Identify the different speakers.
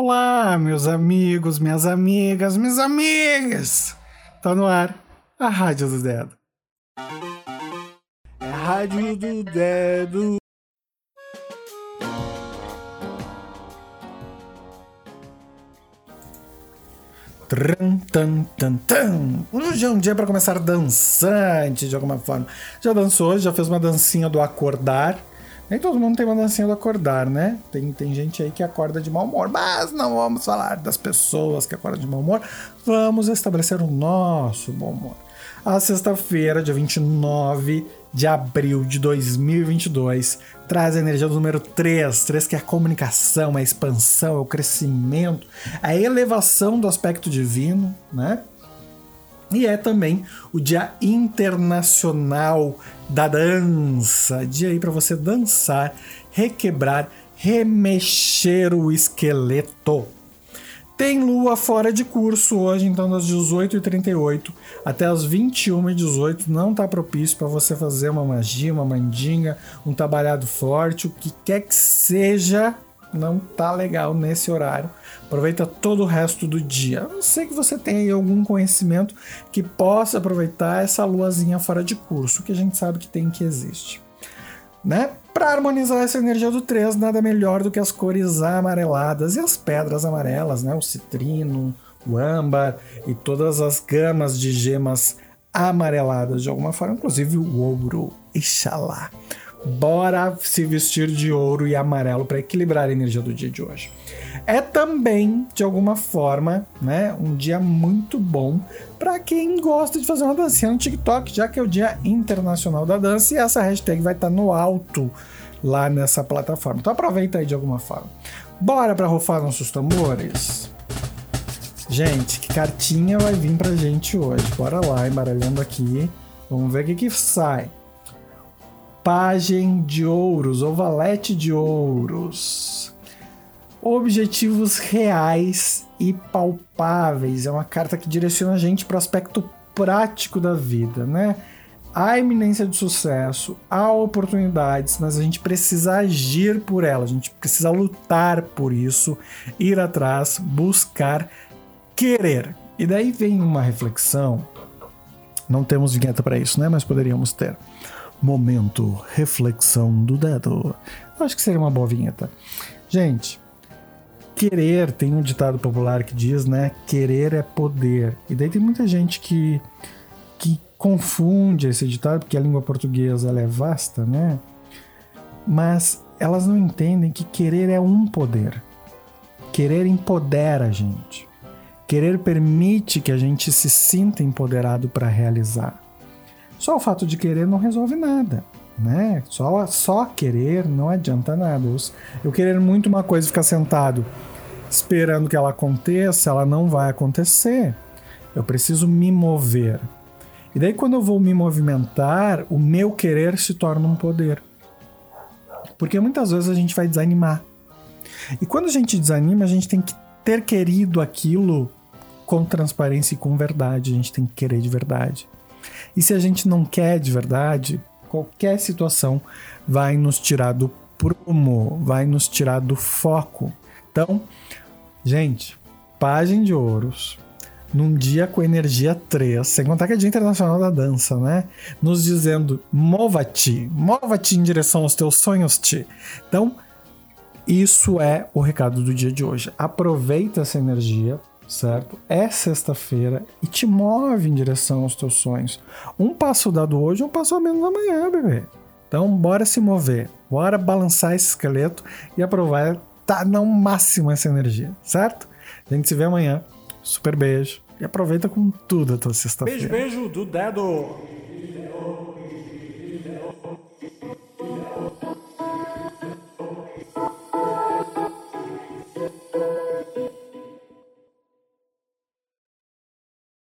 Speaker 1: Olá, meus amigos, minhas amigas, minhas amigas! Tá no ar a Rádio do Dedo. É a Rádio do Dedo. Tran, tan, tan, tan. Hoje é um dia para começar dançante de alguma forma. Já dançou hoje? Já fez uma dancinha do acordar? Nem todo mundo tem uma dancinha do acordar, né? Tem, tem gente aí que acorda de mau humor, mas não vamos falar das pessoas que acordam de mau humor. Vamos estabelecer o nosso bom humor. A sexta-feira, dia 29 de abril de 2022, traz a energia do número 3. 3 que é a comunicação, a expansão, é o crescimento, a elevação do aspecto divino, né? E é também o Dia Internacional da Dança. Dia aí para você dançar, requebrar, remexer o esqueleto. Tem lua fora de curso hoje, então das 18h38 até as 21h18 não tá propício para você fazer uma magia, uma mandinga, um trabalhado forte, o que quer que seja, não tá legal nesse horário. Aproveita todo o resto do dia. A não sei que você tenha algum conhecimento que possa aproveitar essa luazinha fora de curso, que a gente sabe que tem que existe. Né? Para harmonizar essa energia do 3, nada melhor do que as cores amareladas e as pedras amarelas, né? O citrino, o âmbar e todas as gamas de gemas amareladas de alguma forma, inclusive o ouro, Ixalá. Bora se vestir de ouro e amarelo para equilibrar a energia do dia de hoje. É também, de alguma forma, né, um dia muito bom para quem gosta de fazer uma dancinha no TikTok, já que é o Dia Internacional da Dança e essa hashtag vai estar tá no alto lá nessa plataforma. Então aproveita aí de alguma forma. Bora para rufar nossos tambores? Gente, que cartinha vai vir pra gente hoje? Bora lá, embaralhando aqui. Vamos ver o que, que sai. Pagem de ouros, ou valete de ouros. Objetivos reais e palpáveis. É uma carta que direciona a gente para o aspecto prático da vida, né? Há iminência de sucesso, há oportunidades, mas a gente precisa agir por elas, a gente precisa lutar por isso, ir atrás, buscar, querer. E daí vem uma reflexão. Não temos vinheta para isso, né? Mas poderíamos ter. Momento reflexão do dedo. Acho que seria uma boa vinheta. Gente, querer, tem um ditado popular que diz, né? Querer é poder. E daí tem muita gente que, que confunde esse ditado, porque a língua portuguesa ela é vasta, né? Mas elas não entendem que querer é um poder. Querer empodera a gente. Querer permite que a gente se sinta empoderado para realizar. Só o fato de querer não resolve nada, né? Só, só querer não adianta nada. Eu, eu querer muito uma coisa e ficar sentado esperando que ela aconteça, ela não vai acontecer. Eu preciso me mover. E daí, quando eu vou me movimentar, o meu querer se torna um poder. Porque muitas vezes a gente vai desanimar. E quando a gente desanima, a gente tem que ter querido aquilo com transparência e com verdade. A gente tem que querer de verdade. E se a gente não quer de verdade, qualquer situação vai nos tirar do prumo, vai nos tirar do foco. Então, gente, página de ouros, num dia com energia 3, sem contar que é Dia Internacional da Dança, né? Nos dizendo: mova-te, mova-te em direção aos teus sonhos, te. Então, isso é o recado do dia de hoje. Aproveita essa energia certo? É sexta-feira e te move em direção aos teus sonhos. Um passo dado hoje, um passo a menos amanhã, bebê. Então, bora se mover, bora balançar esse esqueleto e aproveitar tá no máximo essa energia, certo? A gente se vê amanhã. Super beijo e aproveita com tudo a tua sexta-feira.
Speaker 2: Beijo, beijo do dedo.